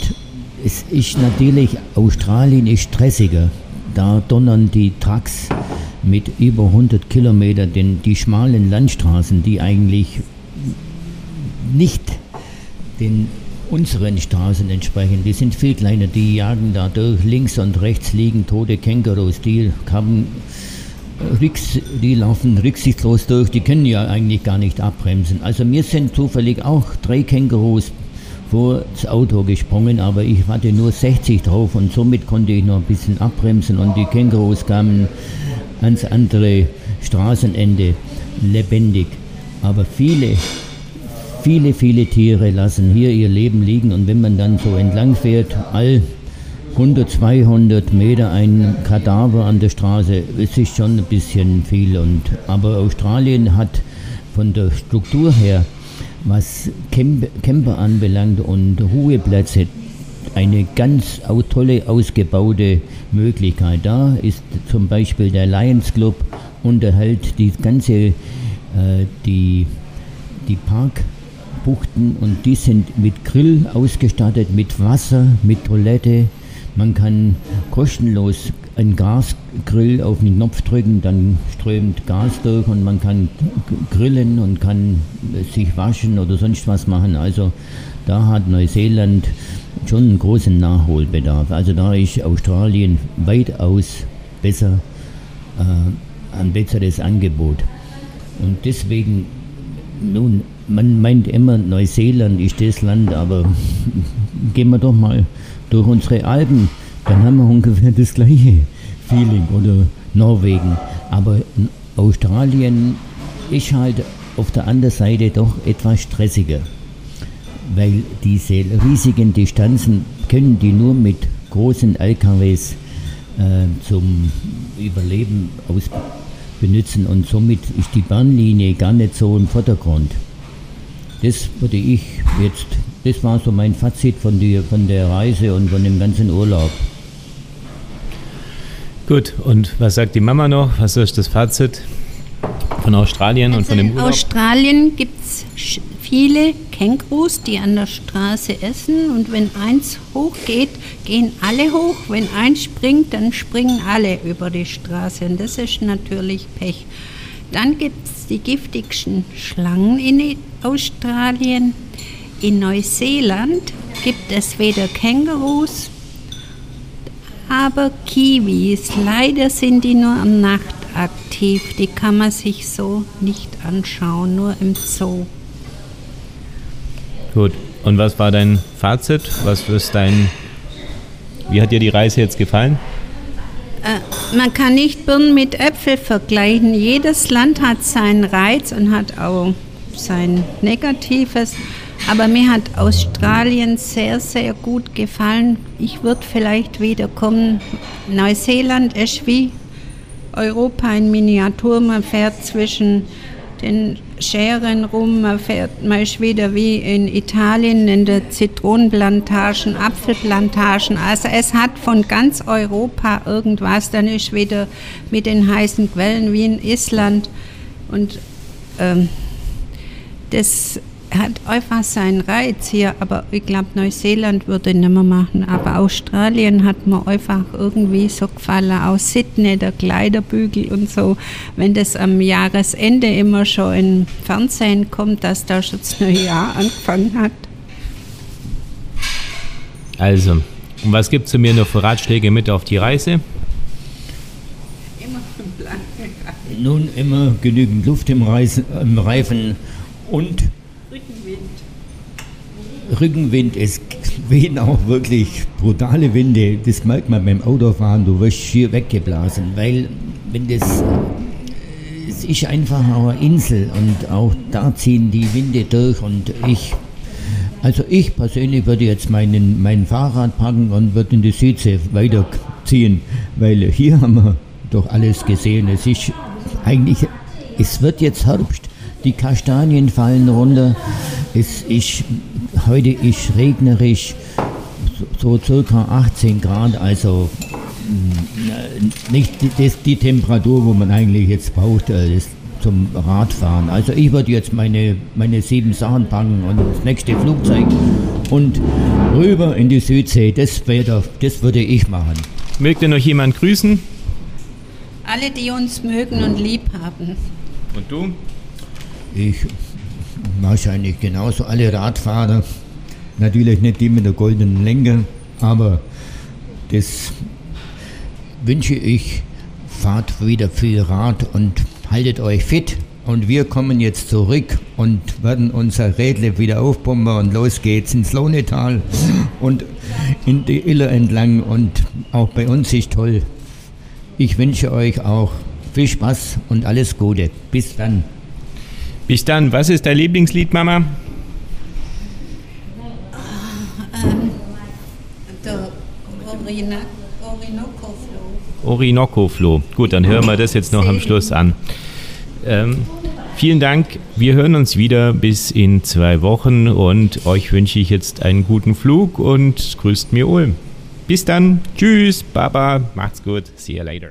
es ist natürlich, Australien ist stressiger. Da donnern die Trucks mit über 100 Kilometern den, die schmalen Landstraßen, die eigentlich nicht den unseren Straßen entsprechen. Die sind viel kleiner, die jagen da durch. Links und rechts liegen tote Kängurus, die haben Ricks, die laufen rücksichtslos durch, die können ja eigentlich gar nicht abbremsen. Also mir sind zufällig auch drei Kängurus vor das Auto gesprungen, aber ich hatte nur 60 drauf und somit konnte ich noch ein bisschen abbremsen und die Kängurus kamen ans andere Straßenende lebendig. Aber viele, viele, viele Tiere lassen hier ihr Leben liegen und wenn man dann so entlang fährt, all 100, 200 Meter ein Kadaver an der Straße, es ist schon ein bisschen viel. Und, aber Australien hat von der Struktur her, was Camp, Camper anbelangt und Ruheplätze, eine ganz tolle ausgebaute Möglichkeit. Da ist zum Beispiel der Lions Club unterhält die ganze äh, die, die Parkbuchten und die sind mit Grill ausgestattet, mit Wasser, mit Toilette. Man kann kostenlos einen Gasgrill auf den Knopf drücken, dann strömt Gas durch und man kann grillen und kann äh, sich waschen oder sonst was machen. Also da hat Neuseeland schon einen großen Nachholbedarf. Also da ist Australien weitaus besser, äh, ein besseres Angebot. Und deswegen, nun, man meint immer, Neuseeland ist das Land, aber [laughs] gehen wir doch mal durch unsere Alpen, dann haben wir ungefähr das gleiche Feeling oder Norwegen. Aber n- Australien ist halt auf der anderen Seite doch etwas stressiger, weil diese riesigen Distanzen können die nur mit großen LKWs äh, zum Überleben aus benutzen und somit ist die Bahnlinie gar nicht so im Vordergrund. Das würde ich jetzt, das war so mein Fazit von, die, von der Reise und von dem ganzen Urlaub. Gut, und was sagt die Mama noch? Was ist das Fazit von Australien und von dem In Urlaub? Australien gibt es viele Kängurus, die an der Straße essen und wenn eins hochgeht, gehen alle hoch. Wenn eins springt, dann springen alle über die Straße und das ist natürlich Pech. Dann gibt es die giftigsten Schlangen in Australien. In Neuseeland gibt es weder Kängurus, aber Kiwis. Leider sind die nur am Nacht aktiv. Die kann man sich so nicht anschauen, nur im Zoo. Gut, und was war dein Fazit? Was ist dein. Wie hat dir die Reise jetzt gefallen? Äh, man kann nicht Birnen mit Äpfel vergleichen. Jedes Land hat seinen Reiz und hat auch sein Negatives. Aber mir hat Australien sehr, sehr gut gefallen. Ich würde vielleicht wieder kommen. Neuseeland ist wie Europa in Miniatur. Man fährt zwischen den Scheren rum, man fährt, man ist wieder wie in Italien in der Zitronenplantagen, Apfelplantagen. Also es hat von ganz Europa irgendwas. Dann ist wieder mit den heißen Quellen wie in Island. Und ähm, das hat einfach seinen Reiz hier, aber ich glaube, Neuseeland würde nicht mehr machen. Aber Australien hat mir einfach irgendwie so gefallen. Auch Sydney, der Kleiderbügel und so. Wenn das am Jahresende immer schon im Fernsehen kommt, dass da schon das neue Jahr angefangen hat. Also, und was gibt's zu mir noch für Ratschläge mit auf die Reise? Immer im Plan. Nun immer genügend Luft im, Reisen, im Reifen und. Rückenwind. Es wehen auch wirklich brutale Winde. Das merkt man beim Autofahren. Du wirst schier weggeblasen, weil wenn das es ist einfach eine Insel und auch da ziehen die Winde durch und ich also ich persönlich würde jetzt meinen, mein Fahrrad packen und würde in die Südsee weiterziehen, weil hier haben wir doch alles gesehen. Es ist eigentlich, es wird jetzt Herbst, die Kastanien fallen runter, es ist, heute ist regnerisch, so, circa 18 Grad, also mh, nicht die, das, die Temperatur, wo man eigentlich jetzt braucht, äh, zum Radfahren. Also ich würde jetzt meine, meine sieben Sachen packen und das nächste Flugzeug und rüber in die Südsee. Das, wäre, das würde ich machen. Mögt ihr noch jemand grüßen? Alle, die uns mögen und lieb haben. Und du? Ich wahrscheinlich genauso alle Radfahrer. Natürlich nicht die mit der goldenen Lenker, aber das wünsche ich. Fahrt wieder viel Rad und haltet euch fit. Und wir kommen jetzt zurück und werden unser Rädle wieder aufpumpen und los geht's ins Lohnetal und in die Iller entlang und auch bei uns ist toll. Ich wünsche euch auch viel Spaß und alles Gute. Bis dann. Bis dann. Was ist dein Lieblingslied, Mama? Ähm, der Orina, Orinoco-Flow. Orinoco-Floh. Gut, dann hören wir das jetzt noch am Schluss an. Ähm, vielen Dank. Wir hören uns wieder bis in zwei Wochen und euch wünsche ich jetzt einen guten Flug und grüßt mir Ulm. Bis dann. Tschüss. Baba. Macht's gut. See you later.